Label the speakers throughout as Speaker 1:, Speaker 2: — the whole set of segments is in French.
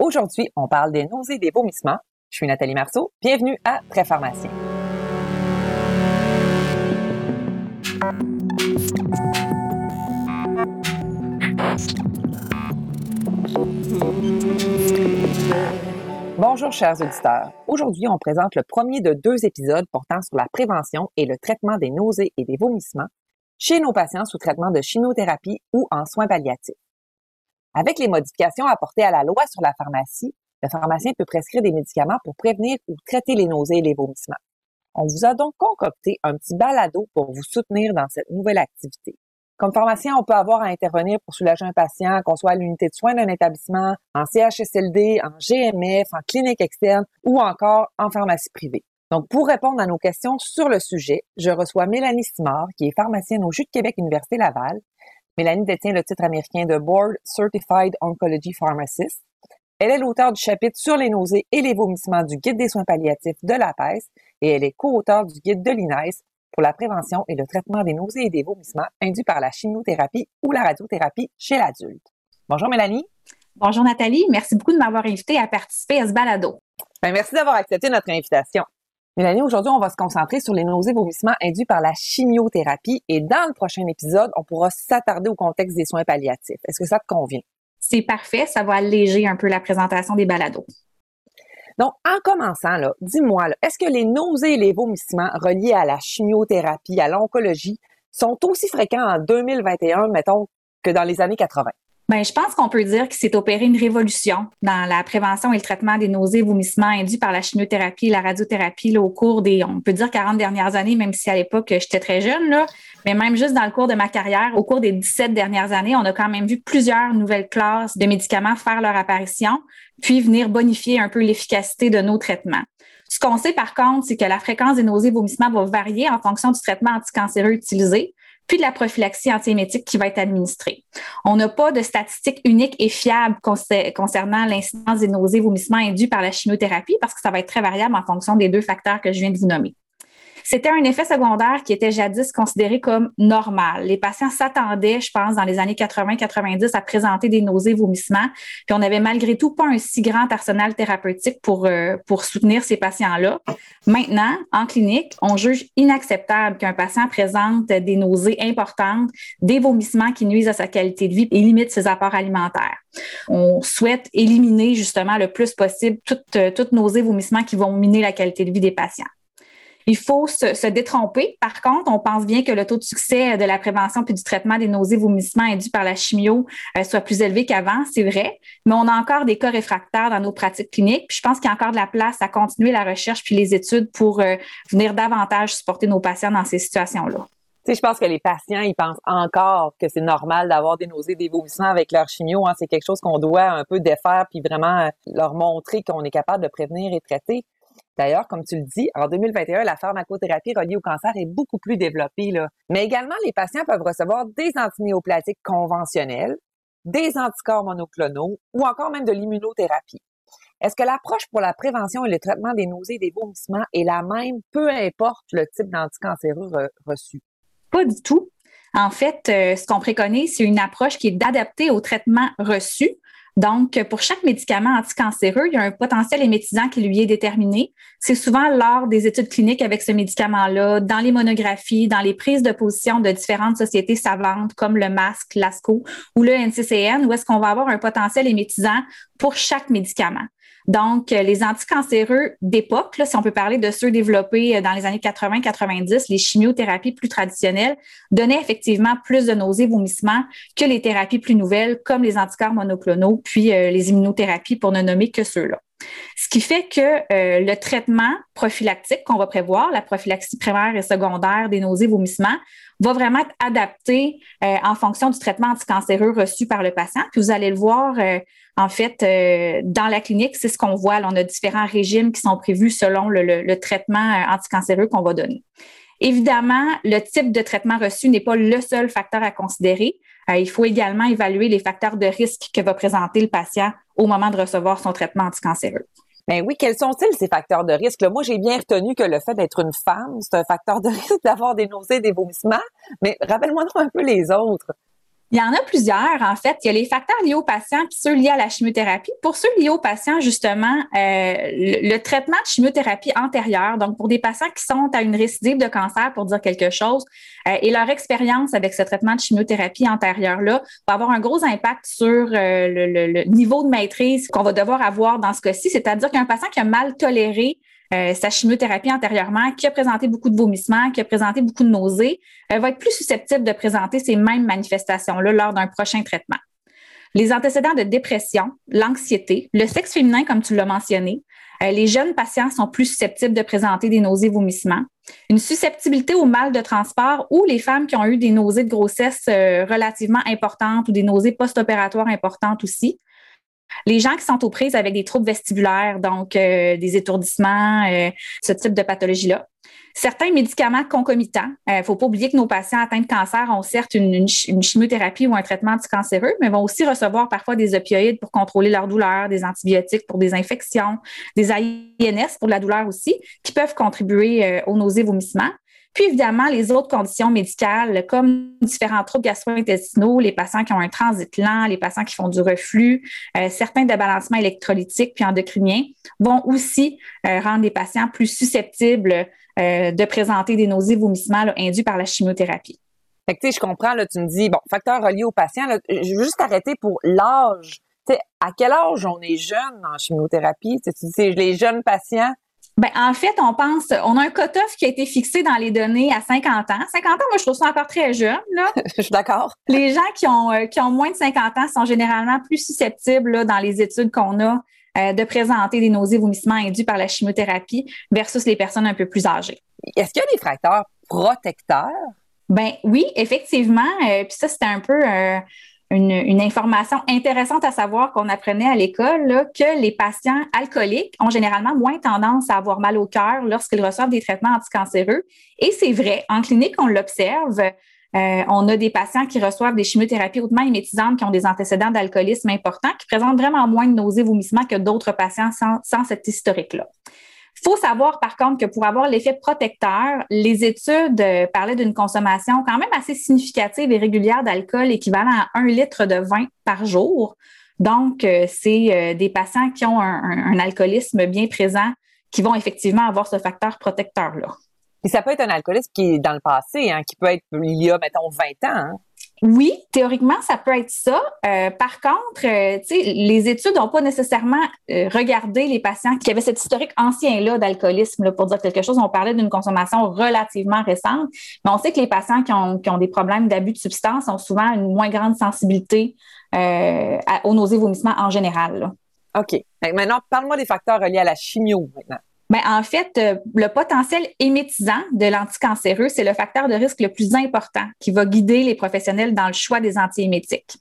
Speaker 1: Aujourd'hui, on parle des nausées et des vomissements. Je suis Nathalie Marceau. Bienvenue à Très Pharmacien. Bonjour chers auditeurs. Aujourd'hui, on présente le premier de deux épisodes portant sur la prévention et le traitement des nausées et des vomissements chez nos patients sous traitement de chimiothérapie ou en soins palliatifs. Avec les modifications apportées à la loi sur la pharmacie, le pharmacien peut prescrire des médicaments pour prévenir ou traiter les nausées et les vomissements. On vous a donc concocté un petit balado pour vous soutenir dans cette nouvelle activité. Comme pharmacien, on peut avoir à intervenir pour soulager un patient, qu'on soit à l'unité de soins d'un établissement, en CHSLD, en GMF, en clinique externe ou encore en pharmacie privée. Donc, pour répondre à nos questions sur le sujet, je reçois Mélanie Simard, qui est pharmacienne au Jus de Québec Université Laval. Mélanie détient le titre américain de Board Certified Oncology Pharmacist. Elle est l'auteur du chapitre sur les nausées et les vomissements du Guide des soins palliatifs de la PES et elle est co-auteure du Guide de l'INES pour la prévention et le traitement des nausées et des vomissements induits par la chimiothérapie ou la radiothérapie chez l'adulte. Bonjour Mélanie.
Speaker 2: Bonjour Nathalie, merci beaucoup de m'avoir invité à participer à ce balado.
Speaker 1: Ben, merci d'avoir accepté notre invitation. Mélanie, aujourd'hui, on va se concentrer sur les nausées et vomissements induits par la chimiothérapie et dans le prochain épisode, on pourra s'attarder au contexte des soins palliatifs. Est-ce que ça te convient?
Speaker 2: C'est parfait, ça va alléger un peu la présentation des balados.
Speaker 1: Donc, en commençant, là, dis-moi, est-ce que les nausées et les vomissements reliés à la chimiothérapie, à l'oncologie, sont aussi fréquents en 2021, mettons, que dans les années 80?
Speaker 2: Bien, je pense qu'on peut dire qu'il s'est opéré une révolution dans la prévention et le traitement des nausées vomissements induits par la chimiothérapie et la radiothérapie là, au cours des, on peut dire, 40 dernières années, même si à l'époque, j'étais très jeune, là, mais même juste dans le cours de ma carrière, au cours des 17 dernières années, on a quand même vu plusieurs nouvelles classes de médicaments faire leur apparition, puis venir bonifier un peu l'efficacité de nos traitements. Ce qu'on sait par contre, c'est que la fréquence des nausées vomissements va varier en fonction du traitement anticancéreux utilisé puis de la prophylaxie antiémétique qui va être administrée. On n'a pas de statistiques uniques et fiables concernant l'incidence des nausées vomissements induits par la chimiothérapie parce que ça va être très variable en fonction des deux facteurs que je viens de vous nommer. C'était un effet secondaire qui était jadis considéré comme normal. Les patients s'attendaient, je pense, dans les années 80-90 à présenter des nausées, vomissements, puis on avait malgré tout pas un si grand arsenal thérapeutique pour, euh, pour soutenir ces patients-là. Maintenant, en clinique, on juge inacceptable qu'un patient présente des nausées importantes, des vomissements qui nuisent à sa qualité de vie et limitent ses apports alimentaires. On souhaite éliminer justement le plus possible toutes, toutes nausées, vomissements qui vont miner la qualité de vie des patients. Il faut se, détromper. Par contre, on pense bien que le taux de succès de la prévention puis du traitement des nausées, vomissements induits par la chimio euh, soit plus élevé qu'avant, c'est vrai, mais on a encore des cas réfractaires dans nos pratiques cliniques. Puis je pense qu'il y a encore de la place à continuer la recherche puis les études pour euh, venir davantage supporter nos patients dans ces situations-là.
Speaker 1: Tu je pense que les patients, ils pensent encore que c'est normal d'avoir des nausées, des vomissements avec leur chimio. Hein. C'est quelque chose qu'on doit un peu défaire puis vraiment euh, leur montrer qu'on est capable de prévenir et traiter. D'ailleurs, comme tu le dis, en 2021, la pharmacothérapie reliée au cancer est beaucoup plus développée. Mais également, les patients peuvent recevoir des antinéoplatiques conventionnels, des anticorps monoclonaux ou encore même de l'immunothérapie. Est-ce que l'approche pour la prévention et le traitement des nausées et des vomissements est la même, peu importe le type d'anticancéreux reçu?
Speaker 2: Pas du tout. En fait, euh, ce qu'on préconise, c'est une approche qui est adaptée au traitement reçu donc, pour chaque médicament anticancéreux, il y a un potentiel émétisant qui lui est déterminé. C'est souvent lors des études cliniques avec ce médicament-là, dans les monographies, dans les prises de position de différentes sociétés savantes comme le MASC, l'ASCO ou le NCCN, où est-ce qu'on va avoir un potentiel émétisant pour chaque médicament. Donc, euh, les anticancéreux d'époque, si on peut parler de ceux développés euh, dans les années 80-90, les chimiothérapies plus traditionnelles donnaient effectivement plus de nausées, vomissements que les thérapies plus nouvelles, comme les anticorps monoclonaux, puis euh, les immunothérapies, pour ne nommer que ceux-là. Ce qui fait que le traitement prophylactique qu'on va prévoir, la prophylaxie primaire et secondaire des nausées, vomissements, va vraiment être adapté en fonction du traitement anticancéreux reçu par le patient. Vous allez le voir en fait, euh, dans la clinique, c'est ce qu'on voit. on a différents régimes qui sont prévus selon le, traitement euh, anticancéreux qu'on va donner. Évidemment, le type de traitement reçu n'est pas le seul facteur à considérer. Euh, il faut également évaluer les facteurs de risque que va présenter le patient au moment de recevoir son traitement anticancéreux.
Speaker 1: Ben oui, quels sont-ils ces facteurs de risque? moi, j'ai bien retenu que le fait d'être une femme, c'est un facteur de risque d'avoir des nausées, des vomissements, mais rappelle-moi un peu les autres.
Speaker 2: Il y en a plusieurs, en fait. Il y a les facteurs liés aux patients puis ceux liés à la chimiothérapie. Pour ceux liés aux patients, justement, euh, le, traitement de chimiothérapie antérieure, donc pour des patients qui sont à une récidive de cancer, pour dire quelque chose, euh, et leur expérience avec ce traitement de chimiothérapie antérieure-là va avoir un gros impact sur euh, le, le, niveau de maîtrise qu'on va devoir avoir dans ce cas-ci. C'est-à-dire qu'un patient qui a mal toléré euh, sa chimiothérapie antérieurement, qui a présenté beaucoup de vomissements, qui a présenté beaucoup de nausées, euh, va être plus susceptible de présenter ces mêmes manifestations-là lors d'un prochain traitement. Les antécédents de dépression, l'anxiété, le sexe féminin, comme tu l'as mentionné, euh, les jeunes patients sont plus susceptibles de présenter des nausées, vomissements. Une susceptibilité au mal de transport ou les femmes qui ont eu des nausées de grossesse relativement importantes ou des nausées post-opératoires importantes aussi. Les gens qui sont aux prises avec des troubles vestibulaires, donc euh, des étourdissements, euh, ce type de pathologie-là. Certains médicaments concomitants. Il euh, ne faut pas oublier que nos patients atteints de cancer ont certes une, chimiothérapie ou un traitement anticancéreux, mais vont aussi recevoir parfois des opioïdes pour contrôler leur douleur, des antibiotiques pour des infections, des INS pour la douleur aussi, qui peuvent contribuer aux nausées vomissements. Puis évidemment, les autres conditions médicales, comme différents troubles gastro-intestinaux, les patients qui ont un transit lent, les patients qui font du reflux, euh, certains débalancements électrolytiques puis endocriniens, vont aussi euh, rendre les patients plus susceptibles euh, de présenter des nausées, vomissements induits par la chimiothérapie.
Speaker 1: Fait que, je comprends, là, tu me dis, bon, facteur relié au patient, je veux juste arrêter pour l'âge. à quel âge on est jeune en chimiothérapie? Tu dis, les jeunes patients,
Speaker 2: ben, en fait, on pense, on a un quota qui a été fixé dans les données à 50 ans. 50 ans, moi, je trouve ça encore très jeune, là.
Speaker 1: je suis d'accord.
Speaker 2: Les gens qui ont, euh, qui ont moins de 50 ans sont généralement plus susceptibles, là, dans les études qu'on a, euh, de présenter des nausées, vomissements induits par la chimiothérapie versus les personnes un peu plus âgées.
Speaker 1: Est-ce qu'il y a des facteurs protecteurs?
Speaker 2: Ben oui, effectivement. Euh, puis ça, c'était un peu une, information intéressante à savoir qu'on apprenait à l'école, que les patients alcooliques ont généralement moins tendance à avoir mal au cœur lorsqu'ils reçoivent des traitements anticancéreux. Et c'est vrai, en clinique, on l'observe. Euh, on a des patients qui reçoivent des chimiothérapies hautement émétisantes, qui ont des antécédents d'alcoolisme importants, qui présentent vraiment moins de nausées, vomissements que d'autres patients sans, sans cet historique-là. Il faut savoir, par contre, que pour avoir l'effet protecteur, les études euh, parlaient d'une consommation quand même assez significative et régulière d'alcool équivalent à un litre de vin par jour. Donc, euh, c'est euh, des patients qui ont un, alcoolisme bien présent qui vont effectivement avoir ce facteur protecteur-là.
Speaker 1: Et ça peut être un alcoolisme qui est dans le passé, hein, qui peut être il y a, mettons, 20 ans. Hein.
Speaker 2: Oui, théoriquement, ça peut être ça. Euh, par contre, euh, les études n'ont pas nécessairement euh, regardé les patients qui avaient cet historique ancien-là d'alcoolisme, pour dire quelque chose. On parlait d'une consommation relativement récente, mais on sait que les patients qui ont, qui ont des problèmes d'abus de substances ont souvent une moins grande sensibilité aux nausées vomissements en général.
Speaker 1: OK. Maintenant, parle-moi des facteurs reliés à la chimio maintenant.
Speaker 2: Bien, en fait, euh, le potentiel émétisant de l'anticancéreux, c'est le facteur de risque le plus important qui va guider les professionnels dans le choix des antiémétiques.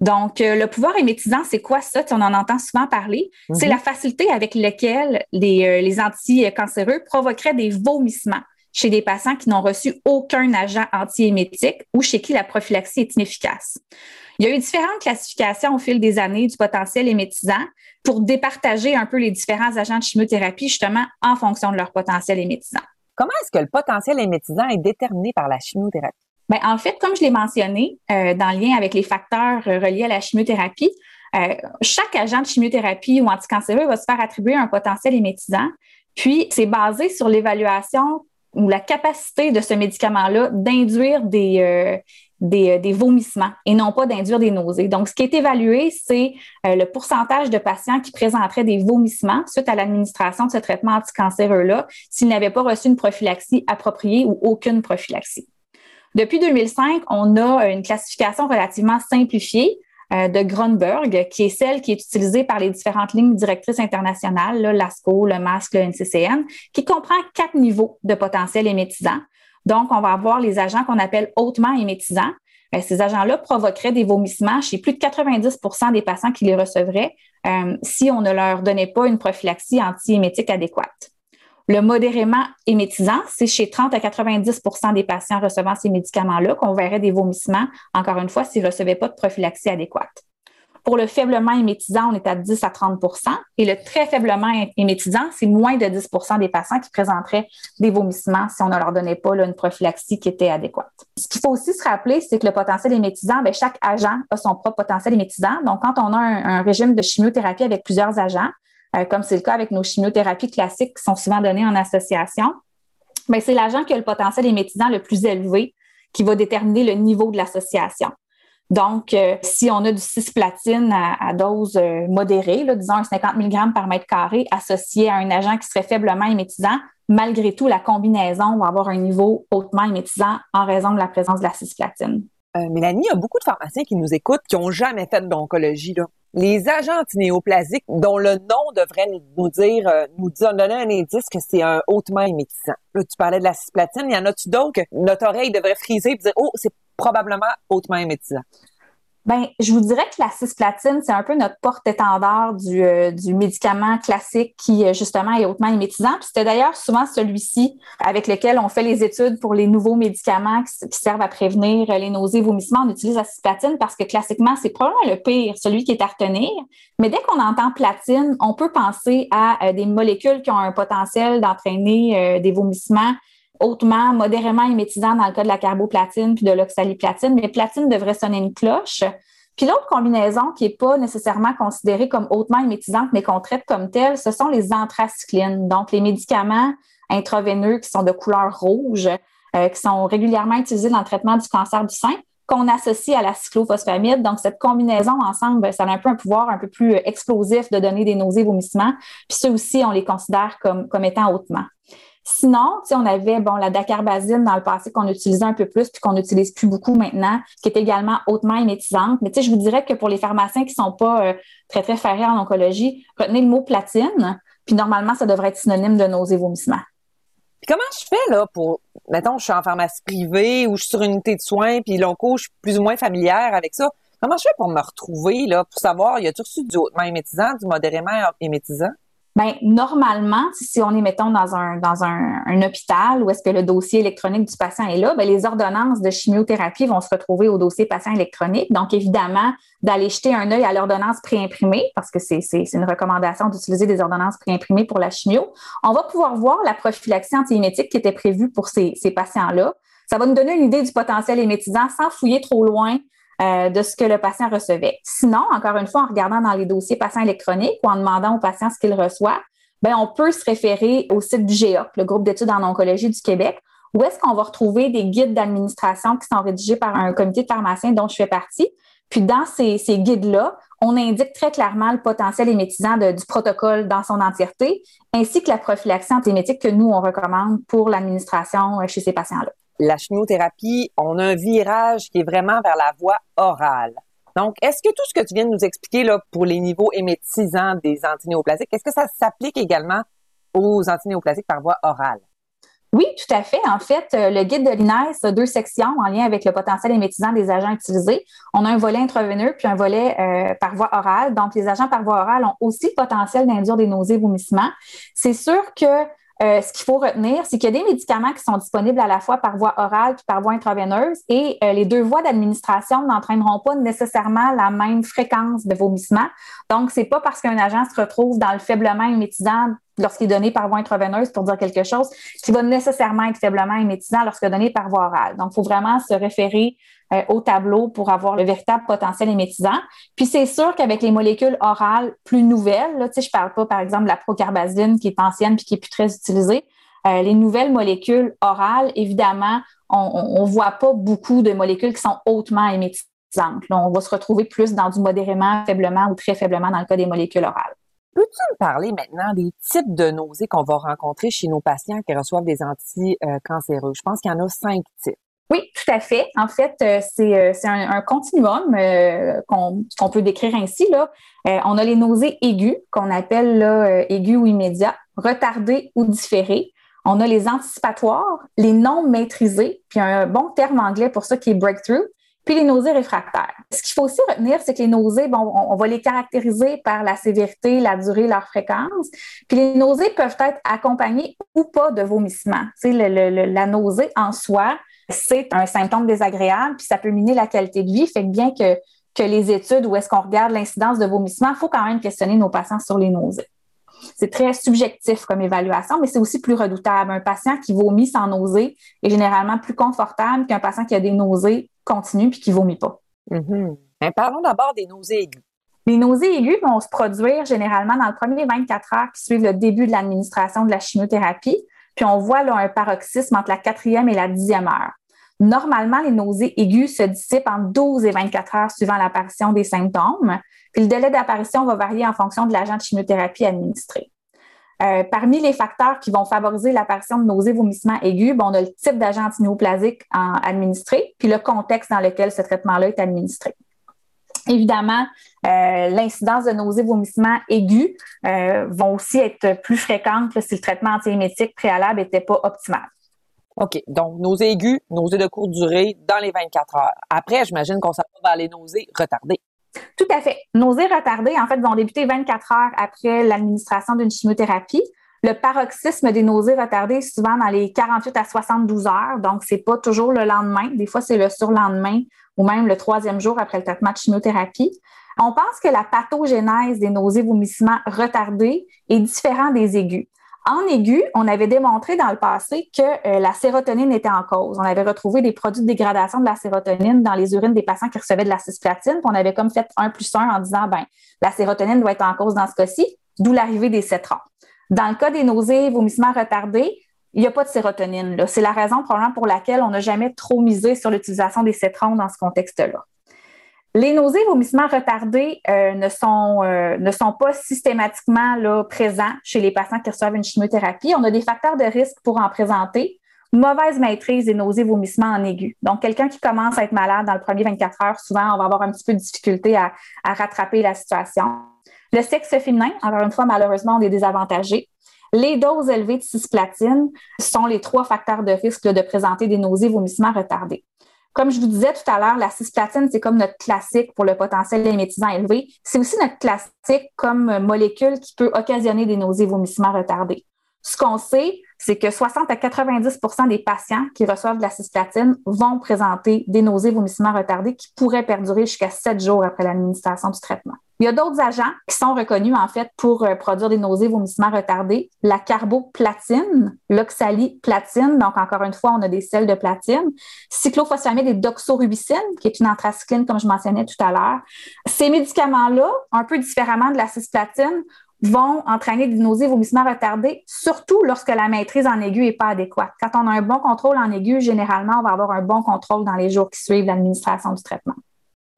Speaker 2: Donc, euh, le pouvoir émétisant, c'est quoi ça? on en entend souvent parler. C'est mhm. la facilité avec laquelle les, euh, les anticancéreux provoqueraient des vomissements chez des patients qui n'ont reçu aucun agent antiémétique ou chez qui la prophylaxie est inefficace. Il y a eu différentes classifications au fil des années du potentiel émétisant pour départager un peu les différents agents de chimiothérapie justement en fonction de leur potentiel émétisant.
Speaker 1: Comment est-ce que le potentiel émétisant est déterminé par la chimiothérapie?
Speaker 2: Bien, en fait, comme je l'ai mentionné, euh, dans le lien avec les facteurs euh, reliés à la chimiothérapie, euh, chaque agent de chimiothérapie ou anticancéreux va se faire attribuer un potentiel émétisant. Puis, c'est basé sur l'évaluation ou la capacité de ce médicament-là d'induire des, euh, des, vomissements et non pas d'induire des nausées. Donc, ce qui est évalué, c'est euh, le pourcentage de patients qui présenteraient des vomissements suite à l'administration de ce traitement anticancéreux-là s'ils n'avaient pas reçu une prophylaxie appropriée ou aucune prophylaxie. Depuis 2005, on a une classification relativement simplifiée euh, de Grunberg, qui est celle qui est utilisée par les différentes lignes directrices internationales, l'ASCO, le MASC, le NCCN, qui comprend quatre niveaux de potentiel émétisant. Donc, on va avoir les agents qu'on appelle hautement émétisants. Euh, ces agents-là provoqueraient des vomissements chez plus de 90% des patients qui les recevraient euh, si on ne leur donnait pas une prophylaxie antiémétique adéquate. Le modérément émétisant, c'est chez 30 à 90% des patients recevant ces médicaments-là qu'on verrait des vomissements, encore une fois, s'ils ne recevaient pas de prophylaxie adéquate. Pour le faiblement émétisant, on est à 10 à 30% et le très faiblement émétisant, c'est moins de 10% des patients qui présenteraient des vomissements si on ne leur donnait pas une prophylaxie qui était adéquate. Ce qu'il faut aussi se rappeler, c'est que le potentiel émétisant, bien, chaque agent a son propre potentiel émétisant. Donc, quand on a un, régime de chimiothérapie avec plusieurs agents, euh, comme c'est le cas avec nos chimiothérapies classiques qui sont souvent données en association, bien, c'est l'agent qui a le potentiel émétisant le plus élevé qui va déterminer le niveau de l'association. Donc, euh, si on a du cisplatine à, dose euh, modérée, disons 50 mg par mètre carré, associé à un agent qui serait faiblement émétisant, malgré tout, la combinaison va avoir un niveau hautement émétisant en raison de la présence de la cisplatine.
Speaker 1: Euh, Mélanie, il y a beaucoup de pharmaciens qui nous écoutent qui n'ont jamais fait d'oncologie. Les agents antinéoplasiques, dont le nom devrait nous dire, nous donner un indice que c'est un hautement émétisant. Là, tu parlais de la cisplatine, il y en a-tu d'autres que notre oreille devrait friser et dire, oh, c'est probablement hautement émétisant.
Speaker 2: Ben, je vous dirais que la cisplatine, c'est un peu notre porte-étendard du, euh, médicament classique qui, euh, justement, est hautement émétisant. C'était d'ailleurs souvent celui-ci avec lequel on fait les études pour les nouveaux médicaments qui, servent à prévenir les nausées vomissements. On utilise la cisplatine parce que classiquement, c'est probablement le pire, celui qui est à retenir. Mais dès qu'on entend platine, on peut penser à euh, des molécules qui ont un potentiel d'entraîner des vomissements hautement, modérément émétisant dans le cas de la carboplatine puis de l'oxaliplatine, mais platine devrait sonner une cloche. Puis l'autre combinaison qui n'est pas nécessairement considérée comme hautement émétisante, mais qu'on traite comme telle, ce sont les anthracyclines, donc les médicaments intraveineux qui sont de couleur rouge, euh, qui sont régulièrement utilisés dans le traitement du cancer du sein, qu'on associe à la cyclophosphamide. Donc, cette combinaison ensemble, ben, ça a un peu un pouvoir un peu plus explosif de donner des nausées, vomissements. Puis ceux aussi, on les considère comme étant hautement. Sinon, on avait bon la dacarbazine dans le passé qu'on utilisait un peu plus puis qu'on n'utilise plus beaucoup maintenant, qui est également hautement émétisante. Mais je vous dirais que pour les pharmaciens qui sont pas euh, très très ferrés en oncologie, retenez le mot platine, puis normalement ça devrait être synonyme de nausées vomissements.
Speaker 1: Puis comment je fais là pour mettons je suis en pharmacie privée ou je suis sur une unité de soins puis l'onco, je suis plus ou moins familière avec ça. Comment je fais pour me retrouver là pour savoir y a-tu reçu du hautement émétisant, du modérément émétisant?
Speaker 2: Bien, normalement, si on est, mettons, dans un, dans un, hôpital où est-ce que le dossier électronique du patient est là, bien, les ordonnances de chimiothérapie vont se retrouver au dossier patient électronique. Donc, évidemment, d'aller jeter un œil à l'ordonnance préimprimée, parce que c'est une recommandation d'utiliser des ordonnances préimprimées pour la chimio, on va pouvoir voir la prophylaxie antiémétique qui était prévue pour ces, ces patients-là. Ça va nous donner une idée du potentiel émétisant sans fouiller trop loin euh, de ce que le patient recevait. Sinon, encore une fois, en regardant dans les dossiers patients électroniques ou en demandant au patient ce qu'il reçoit, ben, on peut se référer au site du GEOC, le groupe d'études en oncologie du Québec, où est-ce qu'on va retrouver des guides d'administration qui sont rédigés par un comité de pharmaciens dont je fais partie. Puis dans ces, guides-là, on indique très clairement le potentiel émétisant du protocole dans son entièreté, ainsi que la prophylaxie antiémétique que nous, on recommande pour l'administration euh, chez ces patients-là
Speaker 1: la chimiothérapie, on a un virage qui est vraiment vers la voie orale. Donc, est-ce que tout ce que tu viens de nous expliquer là pour les niveaux émétisants des antinéoplasiques, est-ce que ça s'applique également aux antinéoplasiques par voie orale?
Speaker 2: Oui, tout à fait. En fait, euh, le guide de l'INES a deux sections en lien avec le potentiel émétisant des agents utilisés. On a un volet intraveineux puis un volet euh, par voie orale. Donc, les agents par voie orale ont aussi le potentiel d'induire des nausées, vomissements. C'est sûr que euh, ce qu'il faut retenir, c'est qu'il y a des médicaments qui sont disponibles à la fois par voie orale puis par voie intraveineuse et euh, les deux voies d'administration n'entraîneront pas nécessairement la même fréquence de vomissement. Donc, c'est pas parce qu'un agent se retrouve dans le faiblement émétisant lorsqu'il est donné par voie intraveineuse pour dire quelque chose, qui va nécessairement être faiblement émétisant lorsque donné par voie orale. Donc, il faut vraiment se référer euh, au tableau pour avoir le véritable potentiel émétisant. Puis, c'est sûr qu'avec les molécules orales plus nouvelles, là, je parle pas, par exemple, de la procarbazine qui est ancienne puis qui est plus très utilisée, euh, les nouvelles molécules orales, évidemment, on ne voit pas beaucoup de molécules qui sont hautement émétisantes. on va se retrouver plus dans du modérément, faiblement ou très faiblement dans le cas des molécules orales.
Speaker 1: Peux-tu me parler maintenant des types de nausées qu'on va rencontrer chez nos patients qui reçoivent des anticancéreux? Je pense qu'il y en a cinq types.
Speaker 2: Oui, tout à fait. En fait, euh, c'est euh, un, continuum euh, qu'on peut décrire ainsi. Là. on a les nausées aiguës, qu'on appelle là, aiguës ou immédiats, retardées ou différées. On a les anticipatoires, les non maîtrisées, puis un bon terme anglais pour ça qui est breakthrough, puis les nausées réfractaires. Ce qu'il faut aussi retenir, c'est que les nausées, bon, on, va les caractériser par la sévérité, la durée, leur fréquence. Puis les nausées peuvent être accompagnées ou pas de vomissements. Sais, la nausée en soi, c'est un symptôme désagréable, puis ça peut miner la qualité de vie. Fait que bien que que les études où est-ce qu'on regarde l'incidence de vomissement, il faut quand même questionner nos patients sur les nausées. C'est très subjectif comme évaluation, mais c'est aussi plus redoutable. Un patient qui vomit sans nausée est généralement plus confortable qu'un patient qui a des nausées continues puis qui vomit pas.
Speaker 1: Mm-hmm. parlons d'abord des nausées aiguës.
Speaker 2: Les nausées aiguës vont se produire généralement dans le premier 24 heures qui suivent le début de l'administration de la chimiothérapie. Puis on voit là, un paroxysme entre la quatrième et la dixième heure. Normalement, les nausées aiguës se dissipent en 12 et 24 heures suivant l'apparition des symptômes. Puis le délai d'apparition va varier en fonction de l'agent de chimiothérapie administré. Euh, parmi les facteurs qui vont favoriser l'apparition de nausées, vomissements aigus, bon, on a le type d'agent antinéoplasique administré, puis le contexte dans lequel ce traitement-là est administré. Évidemment, euh, l'incidence de nausées, vomissements aigus euh, vont aussi être plus fréquentes si le traitement antiémétique préalable n'était pas optimal.
Speaker 1: OK. Donc, nausées aiguës, nausées de courte durée dans les 24 heures. Après, j'imagine qu'on s'en va vers les nausées retardées.
Speaker 2: Tout à fait. Nausées retardées, en fait, vont débuter 24 heures après l'administration d'une chimiothérapie. Le paroxysme des nausées retardées est souvent dans les 48 à 72 heures, donc c'est pas toujours le lendemain. Des fois, c'est le surlendemain ou même le troisième jour après le traitement de chimiothérapie. On pense que la pathogénèse des nausées vomissements retardés est différente des aigus. En aigu, on avait démontré dans le passé que euh, la sérotonine était en cause. On avait retrouvé des produits de dégradation de la sérotonine dans les urines des patients qui recevaient de la cisplatine. On avait comme fait un plus un en disant, ben, la sérotonine doit être en cause dans ce cas-ci, d'où l'arrivée des cétrons. Dans le cas des nausées, vomissements retardés, il n'y a pas de sérotonine. C'est la raison probablement pour laquelle on n'a jamais trop misé sur l'utilisation des cétrons dans ce contexte-là. Les nausées, vomissements retardés euh, ne, sont, euh, ne sont pas systématiquement présents chez les patients qui reçoivent une chimiothérapie. On a des facteurs de risque pour en présenter. Mauvaise maîtrise des nausées, vomissements en aigu. Donc, quelqu'un qui commence à être malade dans le premier 24 heures, souvent, on va avoir un petit peu de difficulté à, à rattraper la situation. Le sexe féminin, encore une fois, malheureusement, on est désavantagé. Les doses élevées de cisplatine sont les trois facteurs de risque de présenter des nausées, vomissements retardés. Comme je vous disais tout à l'heure, la cisplatine, c'est comme notre classique pour le potentiel émétisant élevé. C'est aussi notre classique comme molécule qui peut occasionner des nausées, vomissements retardés. Ce qu'on sait, c'est que 60 à 90% des patients qui reçoivent de la cisplatine vont présenter des nausées, vomissements retardés qui pourraient perdurer jusqu'à sept jours après l'administration du traitement. Il y a d'autres agents qui sont reconnus en fait pour euh, produire des nausées, vomissements retardés. La carboplatine, l'oxaliplatine, donc encore une fois, on a des sels de platine. Cyclophosphamide et doxorubicine, qui est une anthracycline comme je mentionnais tout à l'heure. Ces médicaments-là, un peu différemment de la cisplatine, vont entraîner des nausées, vomissements retardés, surtout lorsque la maîtrise en aigu n'est pas adéquate. Quand on a un bon contrôle en aigu, généralement, on va avoir un bon contrôle dans les jours qui suivent l'administration du traitement.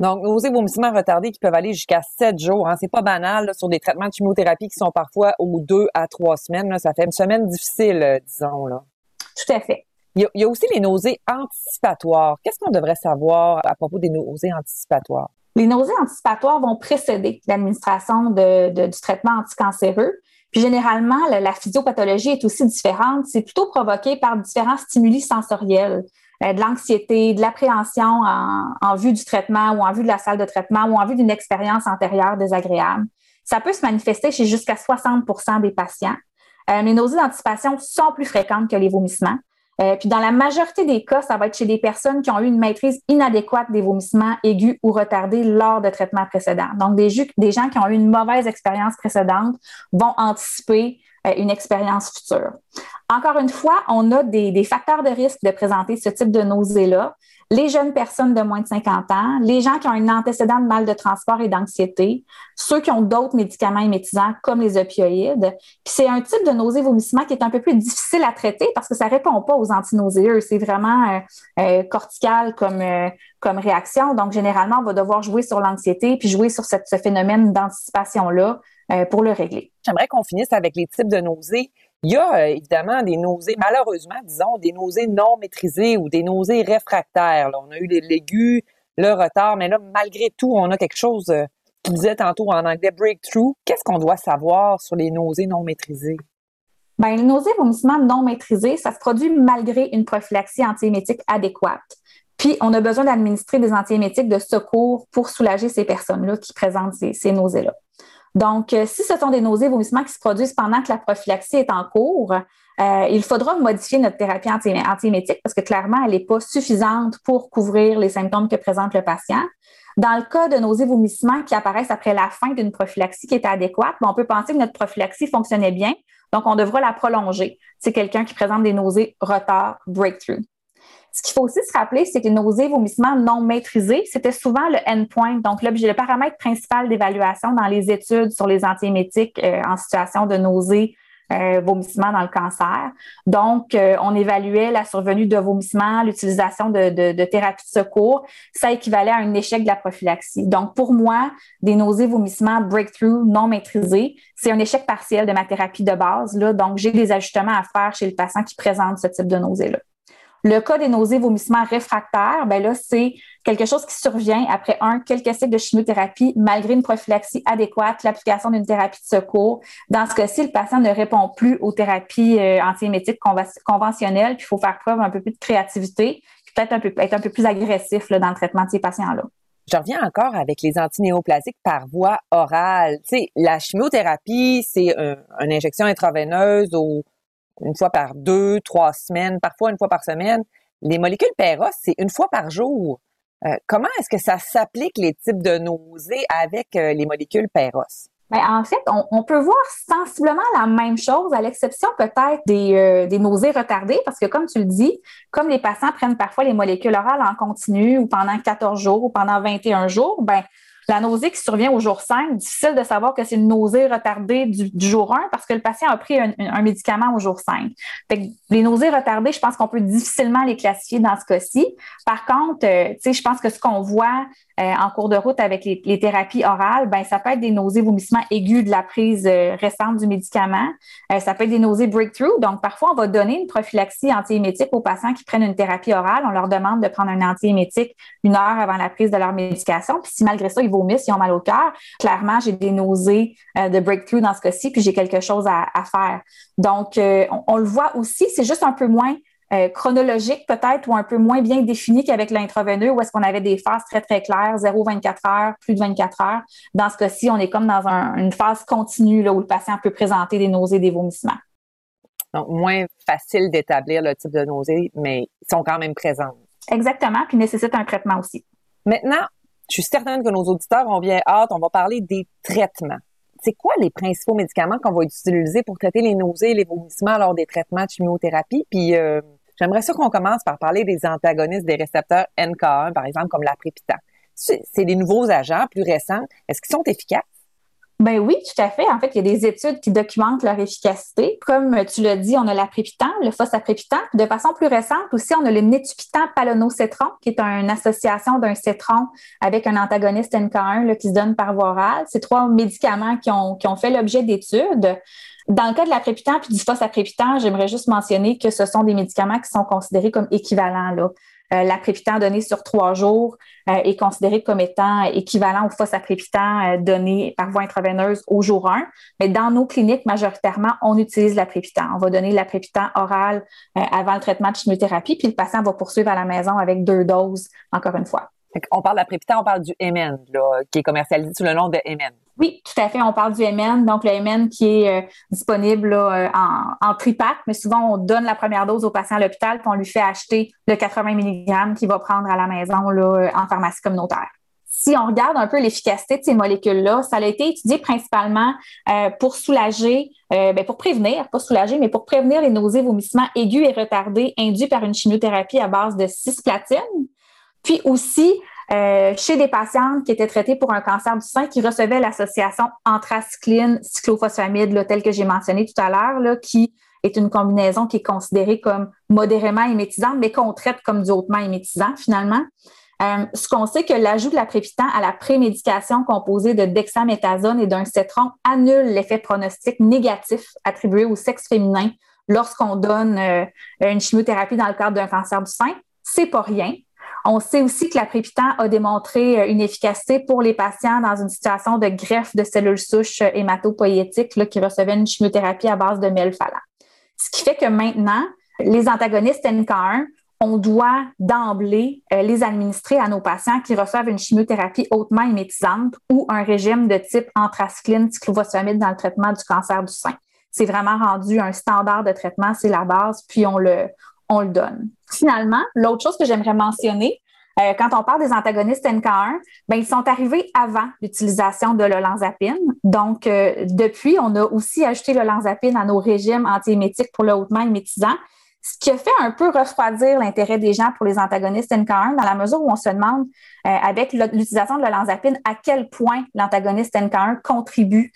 Speaker 1: Donc, nausées, vomissements retardés qui peuvent aller jusqu'à sept jours. Hein. C'est pas banal sur des traitements de chimiothérapie qui sont parfois aux deux à trois semaines. Ça fait une semaine difficile, euh, disons. Là.
Speaker 2: Tout à fait.
Speaker 1: Il y, a, aussi les nausées anticipatoires. Qu'est-ce qu'on devrait savoir à propos des nausées anticipatoires?
Speaker 2: Les nausées anticipatoires vont précéder l'administration du traitement anticancéreux. Puis généralement, la, physiopathologie est aussi différente. C'est plutôt provoqué par différents stimuli sensoriels. Euh, de l'anxiété, de l'appréhension en, vue du traitement ou en vue de la salle de traitement ou en vue d'une expérience antérieure désagréable. Ça peut se manifester chez jusqu'à 60% des patients. Euh, les nausées d'anticipation sont plus fréquentes que les vomissements. Euh, puis dans la majorité des cas, ça va être chez des personnes qui ont eu une maîtrise inadéquate des vomissements aigus ou retardés lors de traitements précédents. Donc, des, des gens qui ont eu une mauvaise expérience précédente vont anticiper euh, une expérience future. Encore une fois, on a des, facteurs de risque de présenter ce type de nausée-là. Les jeunes personnes de moins de 50 ans, les gens qui ont un antécédent de mal de transport et d'anxiété, ceux qui ont d'autres médicaments émétisants comme les opioïdes. Puis c'est un type de nausée-vomissement qui est un peu plus difficile à traiter parce que ça répond pas aux antinauséeux. C'est vraiment euh, euh, cortical comme, comme réaction. Donc, généralement, on va devoir jouer sur l'anxiété puis jouer sur ce phénomène d'anticipation-là euh, pour le régler.
Speaker 1: J'aimerais qu'on finisse avec les types de nausées. Il y a euh, évidemment des nausées, malheureusement, disons, des nausées non maîtrisées ou des nausées réfractaires. On a eu les légus, le retard, mais là, malgré tout, on a quelque chose euh, qui disait tantôt en anglais breakthrough. Qu'est-ce qu'on doit savoir sur les nausées non maîtrisées?
Speaker 2: Bien, les nausées vomissements non maîtrisées, ça se produit malgré une prophylaxie antiémétique adéquate. Puis, on a besoin d'administrer des antiémétiques de secours pour soulager ces personnes-là qui présentent ces nausées-là. Donc, euh, si ce sont des nausées, vomissements qui se produisent pendant que la prophylaxie est en cours, euh, il faudra modifier notre thérapie antiémétique parce que clairement, elle n'est pas suffisante pour couvrir les symptômes que présente le patient. Dans le cas de nausées vomissements qui apparaissent après la fin d'une prophylaxie qui est adéquate, on peut penser que notre prophylaxie fonctionnait bien, donc on devra la prolonger. C'est quelqu'un qui présente des nausées retard breakthrough. Ce qu'il faut aussi se rappeler, c'est que les nausées, vomissements non maîtrisés, c'était souvent le endpoint, donc l'objet, le paramètre principal d'évaluation dans les études sur les antiémétiques euh, en situation de nausées euh, vomissements dans le cancer. Donc, euh, on évaluait la survenue de vomissements, l'utilisation de, de, de thérapie de secours. Ça équivalait à un échec de la prophylaxie. Donc, pour moi, des nausées, vomissements, breakthrough non maîtrisés, c'est un échec partiel de ma thérapie de base. Là. Donc, j'ai des ajustements à faire chez le patient qui présente ce type de nausées-là. Le cas des nausées, vomissements réfractaires, ben là, c'est quelque chose qui survient après un, quelques cycles de chimiothérapie, malgré une prophylaxie adéquate, l'application d'une thérapie de secours. Dans ce cas-ci, le patient ne répond plus aux thérapies euh, antiémétiques conventionnelles, puis il faut faire preuve un peu plus de créativité, puis peut-être un peu, être un peu plus agressif là, dans le traitement de ces patients-là.
Speaker 1: Je reviens encore avec les antinéoplasiques par voie orale. Tu la chimiothérapie, c'est une injection intraveineuse au une fois par deux, trois semaines, parfois une fois par semaine. Les molécules Peros, c'est une fois par jour. Euh, comment est-ce que ça s'applique les types de nausées avec euh, les molécules Peros?
Speaker 2: Ben, en fait, on, peut voir sensiblement la même chose, à l'exception peut-être des, euh, des, nausées retardées, parce que comme tu le dis, comme les patients prennent parfois les molécules orales en continu ou pendant 14 jours ou pendant 21 jours, ben la nausée qui survient au jour 5, difficile de savoir que c'est une nausée retardée du, jour 1 parce que le patient a pris un, médicament au jour 5. les nausées retardées, je pense qu'on peut difficilement les classifier dans ce cas-ci. Par contre, euh, je pense que ce qu'on voit en cours de route avec les, thérapies orales, ben ça peut être des nausées, vomissements aigus de la prise euh, récente du médicament. Euh, ça peut être des nausées breakthrough. Donc, parfois, on va donner une prophylaxie antiémétique aux patients qui prennent une thérapie orale. On leur demande de prendre un antiémétique une heure avant la prise de leur médication. Puis si malgré ça, ils vomissent, ils ont mal au cœur, clairement, j'ai des nausées de breakthrough dans ce cas-ci, puis j'ai quelque chose à, faire. Donc, on, le voit aussi, c'est juste un peu moins euh, chronologique peut-être ou un peu moins bien défini qu'avec l'intraveineux où est-ce qu'on avait des phases très, très claires, 0-24 heures, plus de 24 heures. Dans ce cas-ci, on est comme dans une phase continue là, où le patient peut présenter des nausées, des vomissements.
Speaker 1: Donc, moins facile d'établir le type de nausées, mais ils sont quand même présents.
Speaker 2: Exactement, puis nécessitent un traitement aussi.
Speaker 1: Maintenant, je suis certaine que nos auditeurs ont bien hâte, on va parler des traitements. C'est quoi les principaux médicaments qu'on va utiliser pour traiter les nausées et les vomissements lors des traitements de chimiothérapie? Puis, euh, J'aimerais ça qu'on commence par parler des antagonistes des récepteurs NK1, par exemple, comme l'apripitant. C'est des nouveaux agents plus récents. Est-ce qu'ils sont efficaces?
Speaker 2: Ben oui, tout à fait. En fait, il y a des études qui documentent leur efficacité. Comme tu l'as dit, on a l'apripitant, le phosphaprépitant. De façon plus récente aussi, on a le nétupitant palonocétron, qui est une association d'un cétron avec un antagoniste NK1 qui se donne par voie orale. C'est trois médicaments qui ont, fait l'objet d'études. Dans le cas de l'apripitant puis du phosphaprépitant, j'aimerais juste mentionner que ce sont des médicaments qui sont considérés comme équivalents. Là. Euh, l'apripitant donné sur trois jours euh, est considéré comme étant équivalent au phosphaprépitant euh, donné par voie intraveineuse au jour 1. Mais dans nos cliniques, majoritairement, on utilise l'apripitant. On va donner l'apripitant oral avant le traitement de chimiothérapie, puis le patient va poursuivre à la maison avec deux doses, encore une fois.
Speaker 1: On parle d'apripitant, on parle du MN, qui est commercialisé sous le nom de MN.
Speaker 2: Oui, tout à fait. On parle du MN, donc le MN qui est euh, disponible euh, en, en tripack, mais souvent on donne la première dose au patient à l'hôpital, puis on lui fait acheter le 80 mg qu'il va prendre à la maison euh, en pharmacie communautaire. Si on regarde un peu l'efficacité de ces molécules-là, ça a été étudié principalement pour soulager, ben pour prévenir, pas soulager, mais pour prévenir les nausées, vomissements aigus et retardés induits par une chimiothérapie à base de cisplatine. Puis aussi euh, chez des patientes qui étaient traitées pour un cancer du sein qui recevaient l'association anthracycline cyclophosphamide, telle que j'ai mentionné tout à l'heure, qui est une combinaison qui est considérée comme modérément émétisante, mais qu'on traite comme du hautement émétisant finalement. Euh, ce qu'on sait que l'ajout de l'apripitant à la prémédication composée de dexaméthasone et d'un cétron annule l'effet pronostic négatif attribué au sexe féminin lorsqu'on donne euh, une chimiothérapie dans le cadre d'un cancer du sein. C'est pas rien. On sait aussi que l'apripitant a démontré euh, une efficacité pour les patients dans une situation de greffe de cellules souches euh, hématopoïétiques qui recevaient une chimiothérapie à base de melphalan. Ce qui fait que maintenant, les antagonistes NK1, on doit d'emblée euh, les administrer à nos patients qui reçoivent une chimiothérapie hautement émétisante ou un régime de type anthracycline cyclophosphamide dans le traitement du cancer du sein. C'est vraiment rendu un standard de traitement, c'est la base, puis on le, on le donne. Finalement, l'autre chose que j'aimerais mentionner, euh, quand on parle des antagonistes NK1, ben, ils sont arrivés avant l'utilisation de l'olanzapine. Donc, euh, depuis, on a aussi ajouté l'olanzapine à nos régimes antiémétiques pour le hautement émétisant, ce qui a fait un peu refroidir l'intérêt des gens pour les antagonistes NK1 dans la mesure où on se demande, euh, avec l'utilisation de l'olanzapine, à quel point l'antagoniste NK1 contribue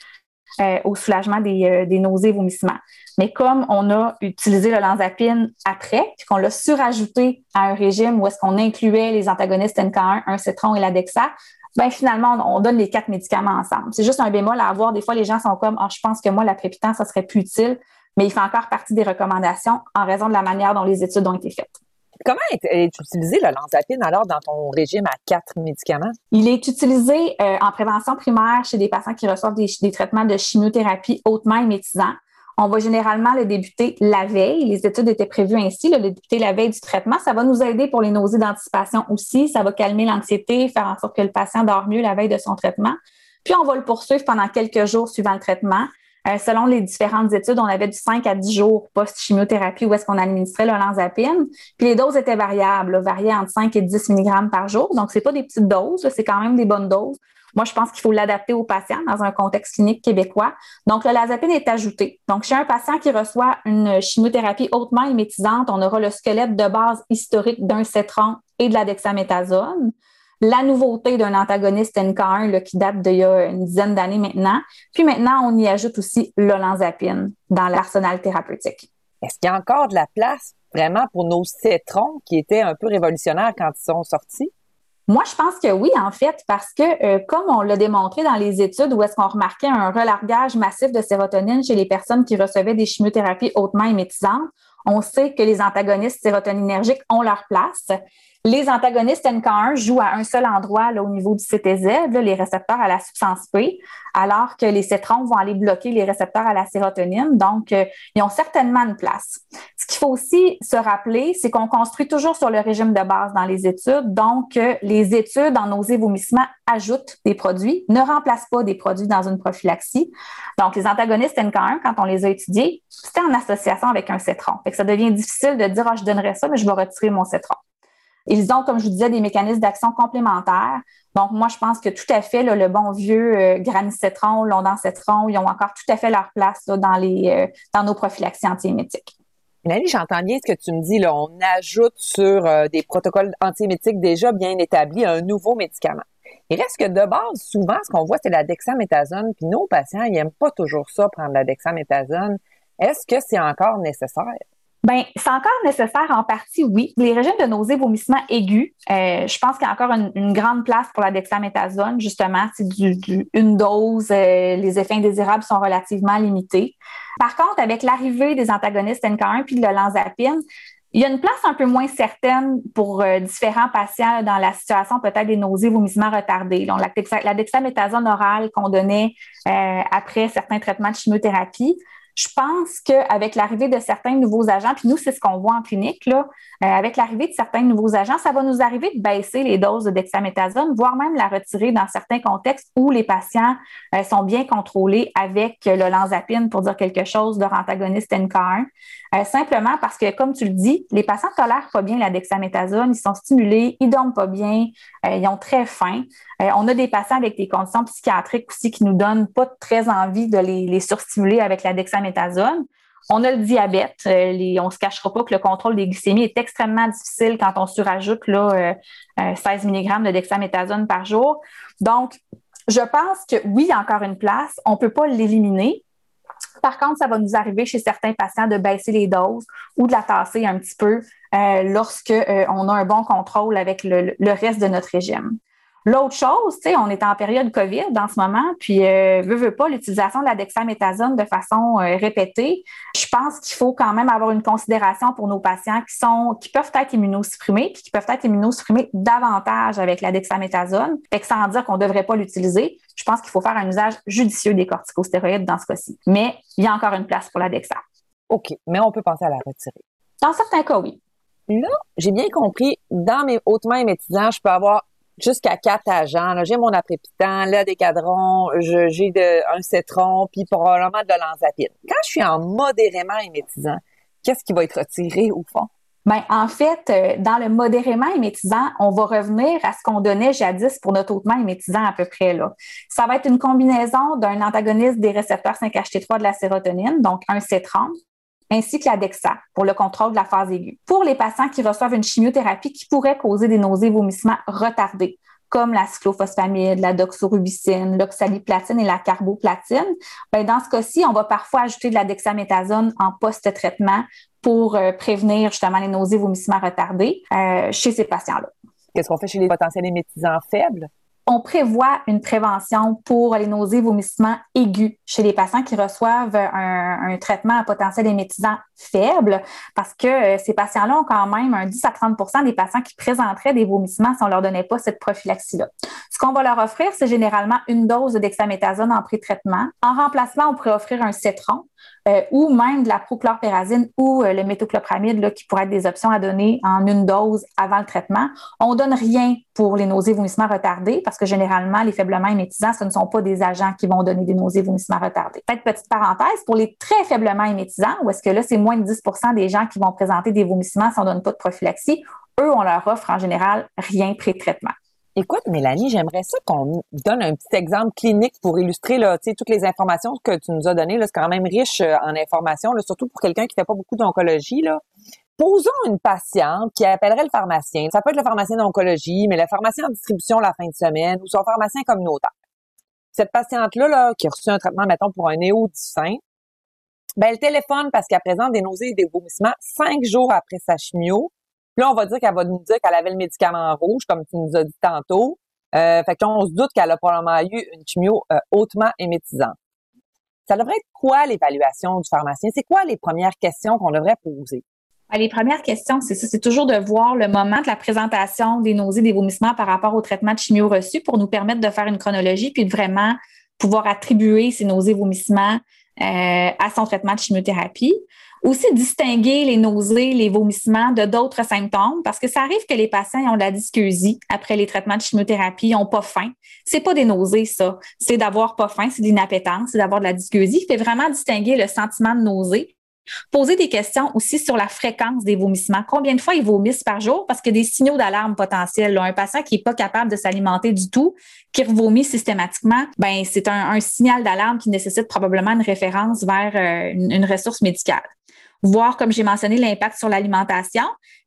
Speaker 2: au soulagement des, des nausées et vomissements. Mais comme on a utilisé le lanzapine après, puis qu'on l'a surajouté à un régime où est-ce qu'on incluait les antagonistes NK1, un citron et l'Adexa, ben finalement, on donne les quatre médicaments ensemble. C'est juste un bémol à avoir. Des fois, les gens sont comme, ah, je pense que moi, la prépitant, ça serait plus utile, mais il fait encore partie des recommandations en raison de la manière dont les études ont été faites.
Speaker 1: Comment est, utilisé le lanzapine alors dans ton régime à quatre médicaments?
Speaker 2: Il est utilisé euh, en prévention primaire chez des patients qui reçoivent des, des traitements de chimiothérapie hautement émétisants. On va généralement le débuter la veille. Les études étaient prévues ainsi, le débuter la veille du traitement. Ça va nous aider pour les nausées d'anticipation aussi. Ça va calmer l'anxiété, faire en sorte que le patient dort mieux la veille de son traitement. Puis on va le poursuivre pendant quelques jours suivant le traitement. Euh, selon les différentes études, on avait du 5 à 10 jours post-chimiothérapie où est-ce qu'on administrait le lanzapine. Puis les doses étaient variables, variaient entre 5 et 10 mg par jour. Donc, c'est pas des petites doses, c'est quand même des bonnes doses. Moi, je pense qu'il faut l'adapter au patient dans un contexte clinique québécois. Donc, le lazapine est ajouté. Donc, chez un patient qui reçoit une chimiothérapie hautement émétisante, on aura le squelette de base historique d'un cétron et de la dexaméthasone. La nouveauté d'un antagoniste NK1 qui date d'il y a une dizaine d'années maintenant. Puis maintenant, on y ajoute aussi l'olanzapine dans l'arsenal thérapeutique.
Speaker 1: Est-ce qu'il y a encore de la place vraiment pour nos cétrons qui étaient un peu révolutionnaires quand ils sont sortis?
Speaker 2: Moi, je pense que oui, en fait, parce que euh, comme on l'a démontré dans les études où est-ce qu'on remarquait un relargage massif de sérotonine chez les personnes qui recevaient des chimiothérapies hautement émétisantes, on sait que les antagonistes sérotoninergiques ont leur place. Les antagonistes NK1 jouent à un seul endroit là, au niveau du CTZ, les récepteurs à la substance P, alors que les cétrons vont aller bloquer les récepteurs à la sérotonine. Donc, euh, ils ont certainement une place. Ce qu'il faut aussi se rappeler, c'est qu'on construit toujours sur le régime de base dans les études. Donc, euh, les études en nausées vomissements ajoutent des produits, ne remplacent pas des produits dans une prophylaxie. Donc, les antagonistes NK1, quand on les a étudiés, c'était en association avec un cétron. Ça devient difficile de dire, ah, je donnerais ça, mais je vais retirer mon cétron. Ils ont, comme je vous disais, des mécanismes d'action complémentaires. Donc, moi, je pense que tout à fait, le bon vieux euh, granicétron, cétron, ils ont encore tout à fait leur place dans, les, euh, dans nos prophylaxies antiémétiques.
Speaker 1: Nathalie, j'entends bien ce que tu me dis. Là. On ajoute sur euh, des protocoles antiémétiques déjà bien établis un nouveau médicament. Il reste que de base, souvent, ce qu'on voit, c'est la dexaméthasone. Puis nos patients, ils n'aiment pas toujours ça, prendre la dexaméthasone. Est-ce que c'est encore nécessaire?
Speaker 2: Ben, c'est encore nécessaire en partie, oui. Les régimes de nausées, vomissements aigus, euh, je pense qu'il y a encore une, grande place pour la dexaméthasone. Justement, c'est une dose, euh, les effets indésirables sont relativement limités. Par contre, avec l'arrivée des antagonistes NK1 puis de l'olanzapine, il y a une place un peu moins certaine pour euh, différents patients dans la situation peut-être des nausées, vomissements retardés. Donc, la, la orale qu'on donnait après certains traitements de chimiothérapie, je pense qu'avec l'arrivée de certains nouveaux agents, puis nous, c'est ce qu'on voit en clinique, euh, avec l'arrivée de certains nouveaux agents, ça va nous arriver de baisser les doses de voire même la retirer dans certains contextes où les patients euh, sont bien contrôlés avec le lanzapine, pour dire quelque chose, leur antagoniste NK1. Euh, simplement parce que, comme tu le dis, les patients tolèrent pas bien la dexaméthasone, ils sont stimulés, ils dorment pas bien, ils ont très faim. on a des patients avec des conditions psychiatriques aussi qui nous donnent pas très envie de les, surstimuler avec la dexaméthasone. On a le diabète. Euh, on ne se cachera pas que le contrôle des glycémies est extrêmement difficile quand on surajoute là, 16 euh, mg de dexaméthasone par jour. Donc, je pense que oui, il y a encore une place. On ne peut pas l'éliminer. Par contre, ça va nous arriver chez certains patients de baisser les doses ou de la tasser un petit peu euh, on a un bon contrôle avec le reste de notre régime. L'autre chose, tu sais, on est en période COVID en ce moment, puis euh, veut, veut pas l'utilisation de la dexaméthasone de façon euh, répétée. Je pense qu'il faut quand même avoir une considération pour nos patients qui sont qui peuvent être immunosupprimés, puis qui peuvent être immunosupprimés davantage avec la dexaméthasone, fait que sans dire qu'on devrait pas l'utiliser. Je pense qu'il faut faire un usage judicieux des corticostéroïdes dans ce cas-ci. Mais il y a encore une place pour la dexa.
Speaker 1: OK, mais on peut penser à la retirer.
Speaker 2: Dans certains cas, oui.
Speaker 1: Là, j'ai bien compris, dans mes hautement émétisants, je peux avoir jusqu'à quatre agents. J'ai mon aprépitant, là des cadrons, j'ai un citron, puis probablement de l'anzapine. Quand je suis en modérément émétisant, qu'est-ce qui va être retiré au fond?
Speaker 2: Ben, en fait, euh, dans le modérément émétisant, on va revenir à ce qu'on donnait jadis pour notre hautement émétisant à peu près là. Ça va être une combinaison d'un antagoniste des récepteurs 5-HT3 de la sérotonine, donc un cétron, ainsi que la DEXA pour le contrôle de la phase aiguë. Pour les patients qui reçoivent une chimiothérapie qui pourrait causer des nausées vomissements retardés, comme la cyclophosphamide, la doxorubicine, l'oxaliplatine et la carboplatine, ben dans ce cas-ci, on va parfois ajouter de la dexaméthasone en post-traitement pour euh, prévenir justement les nausées, vomissements retardés euh, chez ces patients-là.
Speaker 1: Qu'est-ce qu'on fait chez les potentiels émétisants faibles?
Speaker 2: On prévoit une prévention pour les nausées, vomissements aigus chez les patients qui reçoivent un, traitement à potentiel émétisant faible parce que euh, ces patients-là ont quand même un 10 à 30% des patients qui présenteraient des vomissements si on leur donnait pas cette prophylaxie-là. Ce qu'on va leur offrir, c'est généralement une dose de en pré-traitement. En remplacement, on pourrait offrir un citron, euh, ou même de la prochlorpérazine ou euh, le métoclopramide, là, qui pourraient être des options à donner en une dose avant le traitement. On donne rien pour les nausées vomissements retardés parce que généralement, les faiblement émétisants, ce ne sont pas des agents qui vont donner des nausées vomissements retardés. Peut-être petite parenthèse, pour les très faiblement émétisants, où est-ce que là, c'est moins de 10 des gens qui vont présenter des vomissements si on ne donne pas de prophylaxie, eux, on leur offre en général rien pré-traitement.
Speaker 1: Écoute, Mélanie, j'aimerais ça qu'on donne un petit exemple clinique pour illustrer là, toutes les informations que tu nous as données. C'est quand même riche euh, en informations, surtout pour quelqu'un qui fait pas beaucoup d'oncologie. Posons une patiente qui appellerait le pharmacien. Ça peut être le pharmacien d'oncologie, mais le pharmacien en distribution la fin de semaine ou son pharmacien communautaire. Cette patiente-là, là, qui a reçu un traitement, mettons, pour un néo du sein, ben, elle téléphone parce qu'elle présente des nausées et des vomissements cinq jours après sa chimio là, on va dire qu'elle va nous dire qu'elle avait le médicament rouge, comme tu nous as dit tantôt. Euh, fait qu'on se doute qu'elle a probablement eu une chimio euh, hautement émétisante. Ça devrait être quoi l'évaluation du pharmacien? C'est quoi les premières questions qu'on devrait poser?
Speaker 2: Ben, les premières questions, c'est ça, c'est toujours de voir le moment de la présentation des nausées, des vomissements par rapport au traitement de chimio reçu pour nous permettre de faire une chronologie puis de vraiment pouvoir attribuer ces nausées, vomissements euh, à son traitement de chimiothérapie. Aussi distinguer les nausées, les vomissements de d'autres symptômes parce que ça arrive que les patients ont de la dysgeusie après les traitements de chimiothérapie, ils n'ont pas faim. C'est pas des nausées, ça. C'est d'avoir pas faim, c'est de l'inappétence, c'est d'avoir de la dysgeusie. Il fait vraiment distinguer le sentiment de nausée Poser des questions aussi sur la fréquence des vomissements. Combien de fois ils vomissent par jour? Parce que des signaux d'alarme potentiels. Un patient qui n'est pas capable de s'alimenter du tout, qui vomit systématiquement, ben c'est un, signal d'alarme qui nécessite probablement une référence vers euh, une ressource médicale voir, comme j'ai mentionné, l'impact sur l'alimentation,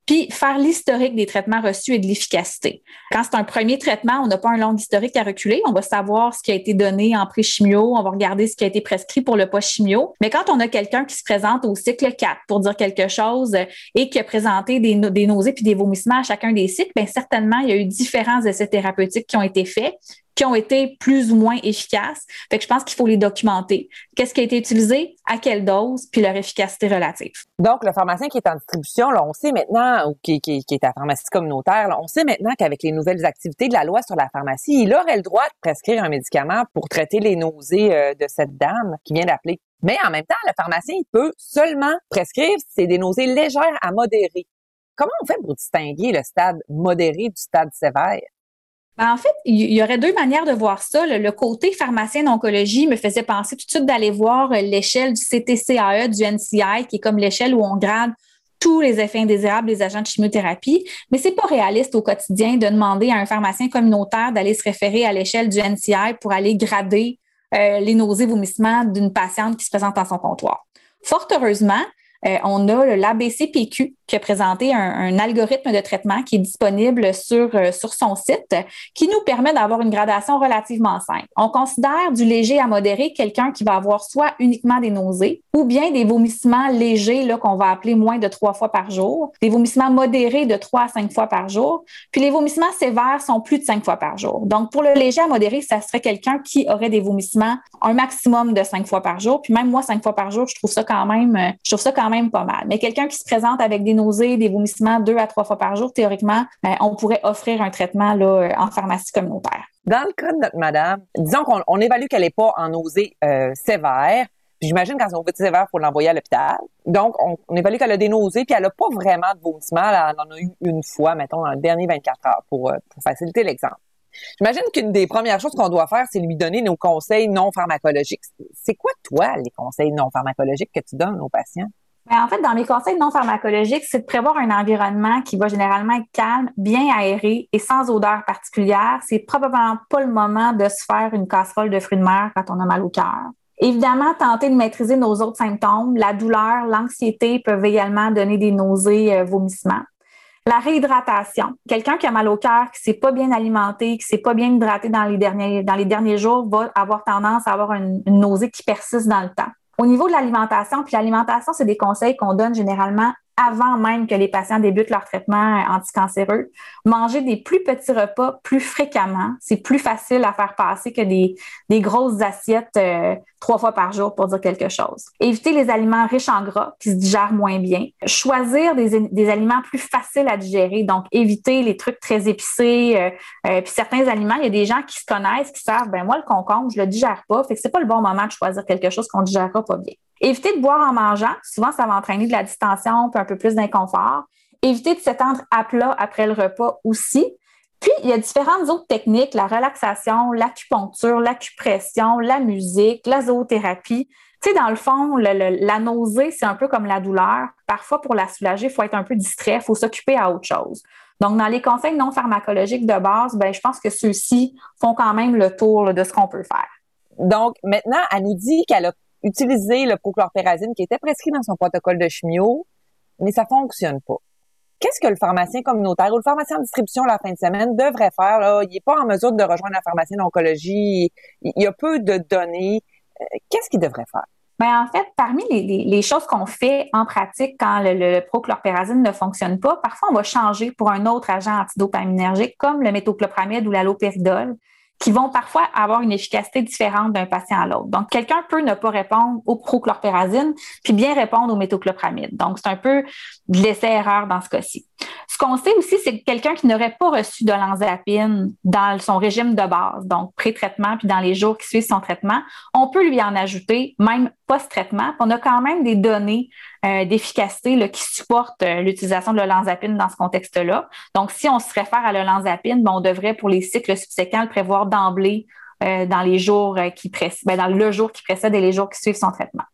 Speaker 2: puis faire l'historique des traitements reçus et de l'efficacité. Quand c'est un premier traitement, on n'a pas un long historique à reculer. On va savoir ce qui a été donné en pré-chimio, on va regarder ce qui a été prescrit pour le post-chimio. Mais quand on a quelqu'un qui se présente au cycle 4 pour dire quelque chose et qui a présenté des, nausées puis des vomissements à chacun des cycles, bien certainement, il y a eu différents essais thérapeutiques qui ont été faits qui ont été plus ou moins efficaces. Je pense qu'il faut les documenter. Qu'est-ce qui a été utilisé, à quelle dose, puis leur efficacité relative.
Speaker 1: Donc, le pharmacien qui est en distribution, là, on sait maintenant, ou qui, est à pharmacie communautaire, là, on sait maintenant qu'avec les nouvelles activités de la loi sur la pharmacie, il aurait le droit de prescrire un médicament pour traiter les nausées euh, de cette dame qui vient d'appeler. Mais en même temps, le pharmacien, il peut seulement prescrire si c'est des nausées légères à modérées. Comment on fait pour distinguer le stade modéré du stade sévère?
Speaker 2: Ben, en fait, il y aurait deux manières de voir ça. Le côté pharmacien d'oncologie me faisait penser tout de suite d'aller voir euh, l'échelle du CTCAE, du NCI, qui est comme l'échelle où on grade tous les effets indésirables des agents de chimiothérapie, mais c'est pas réaliste au quotidien de demander à un pharmacien communautaire d'aller se référer à l'échelle du NCI pour aller grader euh, les nausées, vomissements d'une patiente qui se présente dans son comptoir. Fort heureusement, euh, on a l'ABCPQ qui a présenté un, algorithme de traitement qui est disponible sur, euh, sur son site, qui nous permet d'avoir une gradation relativement simple. On considère du léger à modéré quelqu'un qui va avoir soit uniquement des nausées ou bien des vomissements légers qu'on va appeler moins de trois fois par jour, des vomissements modérés de trois à cinq fois par jour, puis les vomissements sévères sont plus de cinq fois par jour. Donc, pour le léger à modéré, ça serait quelqu'un qui aurait des vomissements un maximum de cinq fois par jour. Puis même moi, cinq fois par jour, je trouve ça quand même, euh, je trouve ça quand même pas mal. Mais quelqu'un qui se présente avec des nausées, des vomissements deux à trois fois par jour, théoriquement, ben, on pourrait offrir un traitement là, en pharmacie communautaire.
Speaker 1: Dans le cas de notre madame, disons qu'on évalue qu'elle n'est pas en nausée euh, sévère, j'imagine quand une nausée sévère, il faut l'envoyer à l'hôpital. Donc, on, évalue qu'elle a des nausées, puis elle n'a pas vraiment de vomissements. Elle en a eu une fois, mettons, dans les derniers 24 heures, euh, pour faciliter l'exemple. J'imagine qu'une des premières choses qu'on doit faire, c'est lui donner nos conseils non pharmacologiques. C'est quoi, toi, les conseils non pharmacologiques que tu donnes aux patients?
Speaker 2: En fait, dans mes conseils non pharmacologiques, c'est de prévoir un environnement qui va généralement être calme, bien aéré et sans odeur particulière. C'est probablement pas le moment de se faire une casserole de fruits de mer quand on a mal au cœur. Évidemment, tenter de maîtriser nos autres symptômes. La douleur, l'anxiété peuvent également donner des nausées, euh, vomissements. La réhydratation. Quelqu'un qui a mal au cœur, qui s'est pas bien alimenté, qui s'est pas bien hydraté dans les derniers jours, va avoir tendance à avoir une nausée qui persiste dans le temps. Au niveau de l'alimentation, puis l'alimentation, c'est des conseils qu'on donne généralement avant même que les patients débutent leur traitement anticancéreux. Manger des plus petits repas plus fréquemment, c'est plus facile à faire passer que des, grosses assiettes euh, trois fois par jour pour dire quelque chose. Éviter les aliments riches en gras qui se digèrent moins bien. Choisir des, aliments plus faciles à digérer, donc éviter les trucs très épicés. Euh, euh, puis certains aliments, il y a des gens qui se connaissent, qui savent, ben moi le concombre, je le digère pas, fait que c'est pas le bon moment de choisir quelque chose qu'on digérera pas bien. Éviter de boire en mangeant. Souvent, ça va entraîner de la distension puis un peu plus d'inconfort. Éviter de s'étendre à plat après le repas aussi. Puis, il y a différentes autres techniques, la relaxation, l'acupuncture, l'acupression, la musique, la zoothérapie. Tu sais, dans le fond, la nausée, c'est un peu comme la douleur. Parfois, pour la soulager, il faut être un peu distrait, il faut s'occuper à autre chose. Donc, dans les conseils non pharmacologiques de base, ben, je pense que ceux-ci font quand même le tour de ce qu'on peut faire.
Speaker 1: Donc, maintenant, elle nous dit qu'elle a utiliser le prochlorpérazine qui était prescrit dans son protocole de chimio, mais ça fonctionne pas. Qu'est-ce que le pharmacien communautaire ou le pharmacien en distribution la fin de semaine devrait faire? Là? Il n'est pas en mesure de rejoindre la pharmacie d'oncologie. Il y a peu de données. Euh, qu'est-ce qu'il devrait faire?
Speaker 2: Bien, en fait, parmi les, choses qu'on fait en pratique quand le, le, prochlorpérazine ne fonctionne pas, parfois on va changer pour un autre agent antidopaminergique comme le métoclopramide ou l'allopéridol qui vont parfois avoir une efficacité différente d'un patient à l'autre. Donc, quelqu'un peut ne pas répondre au prochlorpérazine, puis bien répondre au métoclopramide. Donc, c'est un peu de l'essai-erreur dans ce cas-ci. Ce qu'on sait aussi, c'est que quelqu'un qui n'aurait pas reçu de l'anzapine dans son régime de base, donc pré-traitement, puis dans les jours qui suivent son traitement, on peut lui en ajouter, même post-traitement. On a quand même des données euh, d'efficacité qui supportent euh, l'utilisation de l'olanzapine dans ce contexte-là. Donc, si on se réfère à l'olanzapine, ben, on devrait, pour les cycles subséquents, le prévoir d'emblée euh, dans les jours qui précèdent, dans le jour qui précède et les jours qui suivent son traitement.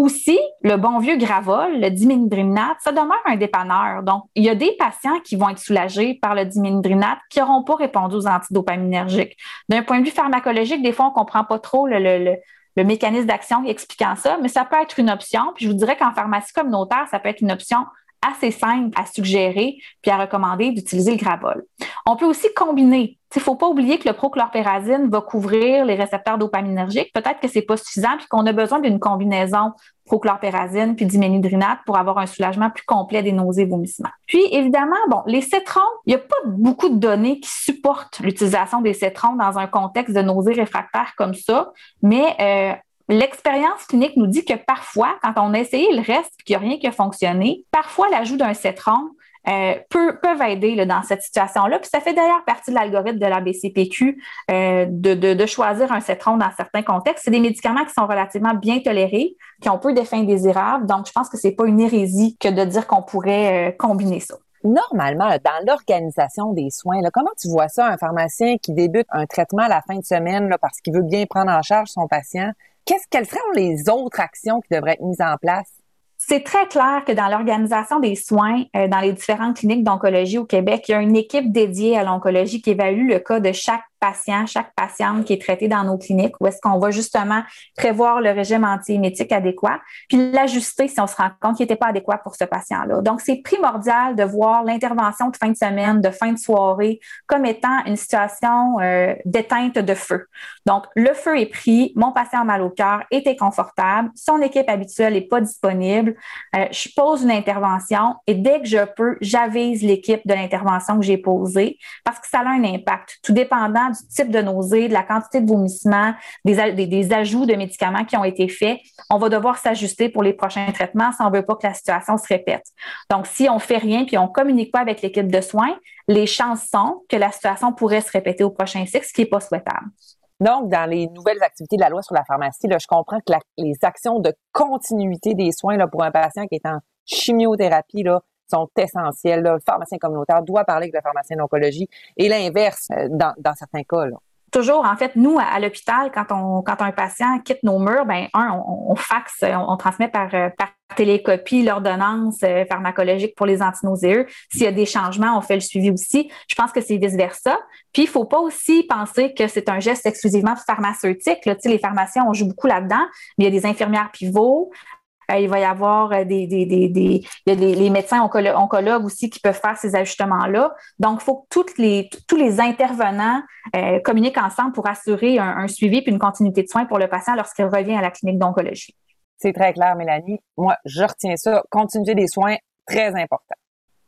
Speaker 2: Aussi, le bon vieux Gravol, le diménhydrinate, ça demeure un dépanneur. Donc, il y a des patients qui vont être soulagés par le diménhydrinate qui n'auront pas répondu aux antidopaminergiques. D'un point de vue pharmacologique, des fois, on ne comprend pas trop le mécanisme d'action expliquant ça, mais ça peut être une option. Puis je vous dirais qu'en pharmacie communautaire, ça peut être une option assez simple à suggérer puis à recommander d'utiliser le Gravol. On peut aussi combiner. Il ne faut pas oublier que le prochlorpérazine va couvrir les récepteurs dopaminergiques. Peut-être que c'est pas suffisant puis qu'on a besoin d'une combinaison prochlorpérazine puis diménhydrinate pour avoir un soulagement plus complet des nausées et vomissements. Puis évidemment, bon, les cétrons, il n'y a pas beaucoup de données qui supportent l'utilisation des cétrons dans un contexte de nausées réfractaires comme ça, mais euh, L'expérience clinique nous dit que parfois, quand on a essayé le reste et qu'il n'y a rien qui a fonctionné, parfois l'ajout d'un citron euh, peut, peuvent aider là, dans cette situation-là. Puis ça fait d'ailleurs partie de l'algorithme de la BCPQ euh, de, de, choisir un citron dans certains contextes. C'est des médicaments qui sont relativement bien tolérés, qui ont peu d'effets indésirables. Donc, je pense que c'est pas une hérésie que de dire qu'on pourrait euh, combiner ça.
Speaker 1: Normalement, dans l'organisation des soins, comment tu vois ça, un pharmacien qui débute un traitement à la fin de semaine là, parce qu'il veut bien prendre en charge son patient? Qu'est-ce quelles seraient les autres actions qui devraient être mises en place?
Speaker 2: C'est très clair que dans l'organisation des soins, euh, dans les différentes cliniques d'oncologie au Québec, il y a une équipe dédiée à l'oncologie qui évalue le cas de chaque patient, chaque patiente qui est traité dans nos cliniques, où est-ce qu'on va justement prévoir le régime antiémétique adéquat, puis l'ajuster si on se rend compte qu'il n'était pas adéquat pour ce patient-là. Donc, c'est primordial de voir l'intervention de fin de semaine, de fin de soirée, comme étant une situation euh, d'éteinte de feu. Donc, le feu est pris, mon patient a mal au cœur, est inconfortable, son équipe habituelle n'est pas disponible, euh, je pose une intervention et dès que je peux, j'avise l'équipe de l'intervention que j'ai posée parce que ça a un impact. Tout dépendant du type de nausée, de la quantité de vomissement, des, ajouts de médicaments qui ont été faits, on va devoir s'ajuster pour les prochains traitements si on veut pas que la situation se répète. Donc, si on fait rien puis on communique pas avec l'équipe de soins, les chances sont que la situation pourrait se répéter au prochain cycle, ce qui est pas souhaitable.
Speaker 1: Donc, dans les nouvelles activités de la loi sur la pharmacie, là, je comprends que les actions de continuité des soins pour un patient qui est en chimiothérapie là, sont essentielles. Le pharmacien communautaire doit parler avec le pharmacien d'oncologie et l'inverse euh, dans, certains cas.
Speaker 2: Toujours, en fait, nous, à, l'hôpital, quand on, quand un patient quitte nos murs, ben, un, on, faxe, on, transmet par, euh, par télécopie l'ordonnance euh, pharmacologique pour les antinauséeux. S'il y a des changements, on fait le suivi aussi. Je pense que c'est vice-versa. Puis, il faut pas aussi penser que c'est un geste exclusivement pharmaceutique. Là. Les pharmaciens, on joue beaucoup là-dedans, mais il y a des infirmières pivots, euh, il va y avoir euh, des, des, des, médecins oncologues, aussi qui peuvent faire ces ajustements-là. Donc, il faut que les, tous les intervenants euh, communiquent ensemble pour assurer un, suivi et une continuité de soins pour le patient lorsqu'il revient à la clinique d'oncologie.
Speaker 1: C'est très clair, Mélanie. Moi, je retiens ça. Continuité des soins, très important.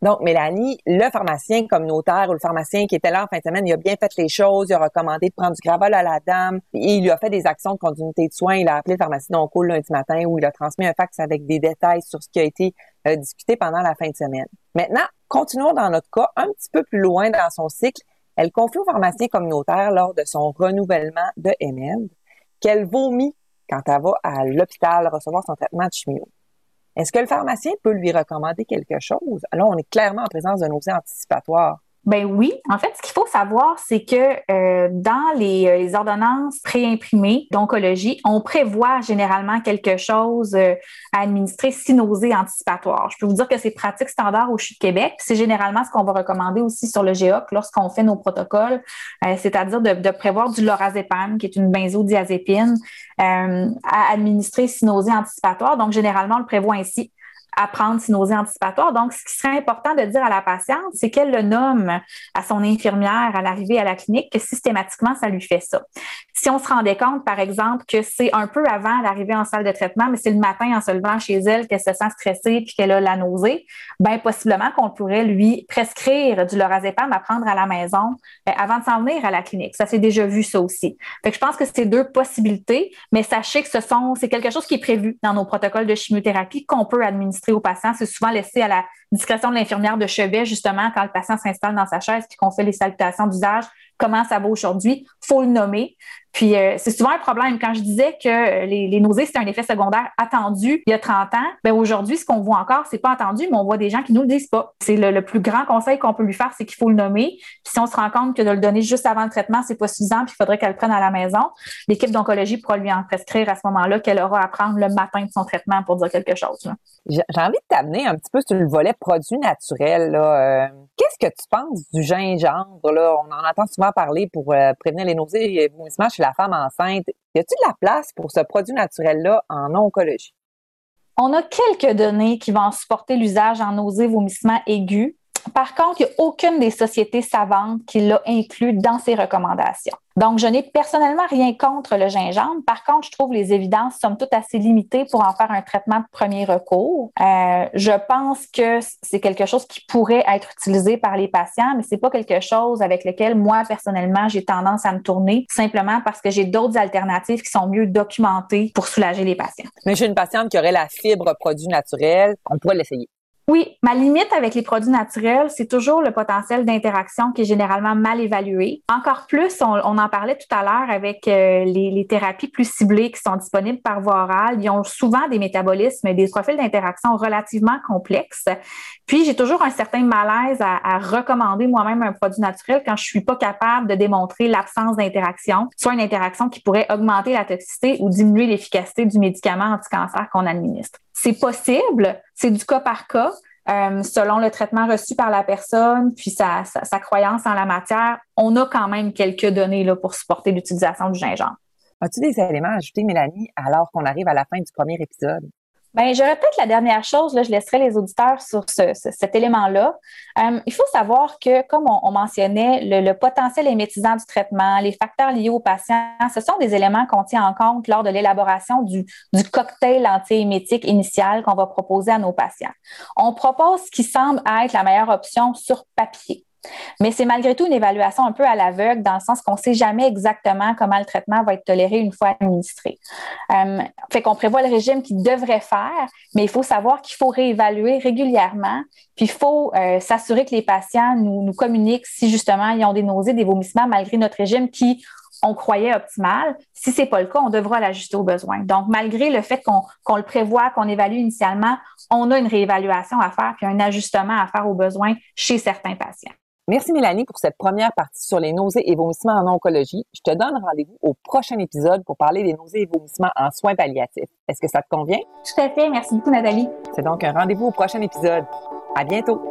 Speaker 1: Donc, Mélanie, le pharmacien communautaire ou le pharmacien qui était là en fin de semaine, il a bien fait les choses, il a recommandé de prendre du gravol à la dame, il lui a fait des actions de continuité de soins. Il a appelé le pharmacien d'onco lundi matin où il a transmis un fax avec des détails sur ce qui a été euh, discuté pendant la fin de semaine. Maintenant, continuons dans notre cas un petit peu plus loin dans son cycle. Elle confie au pharmacien communautaire lors de son renouvellement de ML qu'elle vomit quand elle va à l'hôpital recevoir son traitement de chimio. Est-ce que le pharmacien peut lui recommander quelque chose? Alors, on est clairement en présence d'un nausée anticipatoire.
Speaker 2: Ben oui. En fait, ce qu'il faut savoir, c'est que euh, dans les, euh, les, ordonnances préimprimées d'oncologie, on prévoit généralement quelque chose euh, à administrer si anticipatoire. Je peux vous dire que c'est pratique standard au CHU de Québec. C'est généralement ce qu'on va recommander aussi sur le GEOC lorsqu'on fait nos protocoles, c'est-à-dire de, prévoir du lorazépam, qui est une benzodiazépine, à administrer si anticipatoire. Donc, généralement, on le prévoit ainsi à prendre ses nausées anticipatoires. Donc, ce qui serait important de dire à la patiente, c'est qu'elle le nomme à son infirmière à l'arrivée à la clinique, que systématiquement, ça lui fait ça. Si on se rendait compte, par exemple, que c'est un peu avant l'arrivée en salle de traitement, mais c'est le matin en se levant chez elle qu'elle se sent stressée puis qu'elle a la nausée, bien, possiblement qu'on pourrait lui prescrire du lorazépam à prendre à la maison euh, avant de s'en venir à la clinique. Ça, c'est déjà vu, ça aussi. Fait que je pense que c'est deux possibilités, mais sachez que ce sont, c'est quelque chose qui est prévu dans nos protocoles de chimiothérapie qu'on peut administrer aux patients. C'est souvent laissé à la discrétion de l'infirmière de chevet, justement, quand le patient s'installe dans sa chaise puis qu'on fait les salutations d'usage, comment ça va aujourd'hui, faut le nommer. Puis euh, c'est souvent un problème. Quand je disais que les, nausées, c'est un effet secondaire attendu il y a 30 ans, ben aujourd'hui, ce qu'on voit encore, c'est pas attendu, mais on voit des gens qui nous le disent pas. C'est le, plus grand conseil qu'on peut lui faire, c'est qu'il faut le nommer. Puis si on se rend compte que de le donner juste avant le traitement, c'est pas suffisant, puis il faudrait qu'elle le prenne à la maison, l'équipe d'oncologie pourra lui en prescrire à ce moment-là qu'elle aura à prendre le matin de son traitement pour dire quelque chose.
Speaker 1: J'ai envie de t'amener un petit peu sur le volet produit naturel. Euh, qu'est-ce que tu penses du gingembre? Là? On en entend souvent parler pour euh, prévenir les nausées et vomissements chez la femme enceinte. Y a-t-il de la place pour ce produit naturel-là en oncologie?
Speaker 2: On a quelques données qui vont supporter l'usage en nausées, vomissements aigus. Par contre, il n'y a aucune des sociétés savantes qui l'a inclus dans ses recommandations. Donc, je n'ai personnellement rien contre le gingembre. Par contre, je trouve les évidences sont toutes assez limitées pour en faire un traitement de premier recours. Euh, je pense que c'est quelque chose qui pourrait être utilisé par les patients, mais c'est pas quelque chose avec lequel moi personnellement j'ai tendance à me tourner, simplement parce que j'ai d'autres alternatives qui sont mieux documentées pour soulager les patients.
Speaker 1: Mais j'ai une patiente qui aurait la fibre produit naturel, on pourrait l'essayer.
Speaker 2: Oui, ma limite avec les produits naturels, c'est toujours le potentiel d'interaction qui est généralement mal évalué. Encore plus, on, en parlait tout à l'heure avec euh, les, thérapies plus ciblées qui sont disponibles par voie orale. Ils ont souvent des métabolismes et des profils d'interaction relativement complexes. Puis, j'ai toujours un certain malaise à, recommander moi-même un produit naturel quand je suis pas capable de démontrer l'absence d'interaction, soit une interaction qui pourrait augmenter la toxicité ou diminuer l'efficacité du médicament anti-cancer qu'on administre. C'est possible, c'est du cas par cas. Euh, selon le traitement reçu par la personne, puis sa, croyance en la matière, on a quand même quelques données là, pour supporter l'utilisation du gingembre.
Speaker 1: As-tu des éléments à ajouter, Mélanie, alors qu'on arrive à la fin du premier épisode?
Speaker 2: Bien, j'aurais peut-être la dernière chose, là, je laisserai les auditeurs sur cet élément-là. Euh, il faut savoir que, comme on, mentionnait, le, potentiel émétisant du traitement, les facteurs liés aux patients, ce sont des éléments qu'on tient en compte lors de l'élaboration du, du cocktail antiémétique initial qu'on va proposer à nos patients. On propose ce qui semble être la meilleure option sur papier. Mais c'est malgré tout une évaluation un peu à l'aveugle, dans le sens qu'on ne sait jamais exactement comment le traitement va être toléré une fois administré. Euh, fait qu'on prévoit le régime qu'il devrait faire, mais il faut savoir qu'il faut réévaluer régulièrement, puis il faut euh, s'assurer que les patients nous, communiquent si justement ils ont des nausées, des vomissements malgré notre régime qui on croyait optimal. Si c'est pas le cas, on devra l'ajuster aux besoins. Donc, malgré le fait qu'on le prévoit, qu'on évalue initialement, on a une réévaluation à faire puis un ajustement à faire aux besoins chez certains patients.
Speaker 1: Merci Mélanie pour cette première partie sur les nausées et vomissements en oncologie. Je te donne rendez-vous au prochain épisode pour parler des nausées et vomissements en soins palliatifs. Est-ce que ça te convient?
Speaker 2: Tout à fait. Merci beaucoup Nathalie.
Speaker 1: C'est donc un rendez-vous au prochain épisode. À bientôt.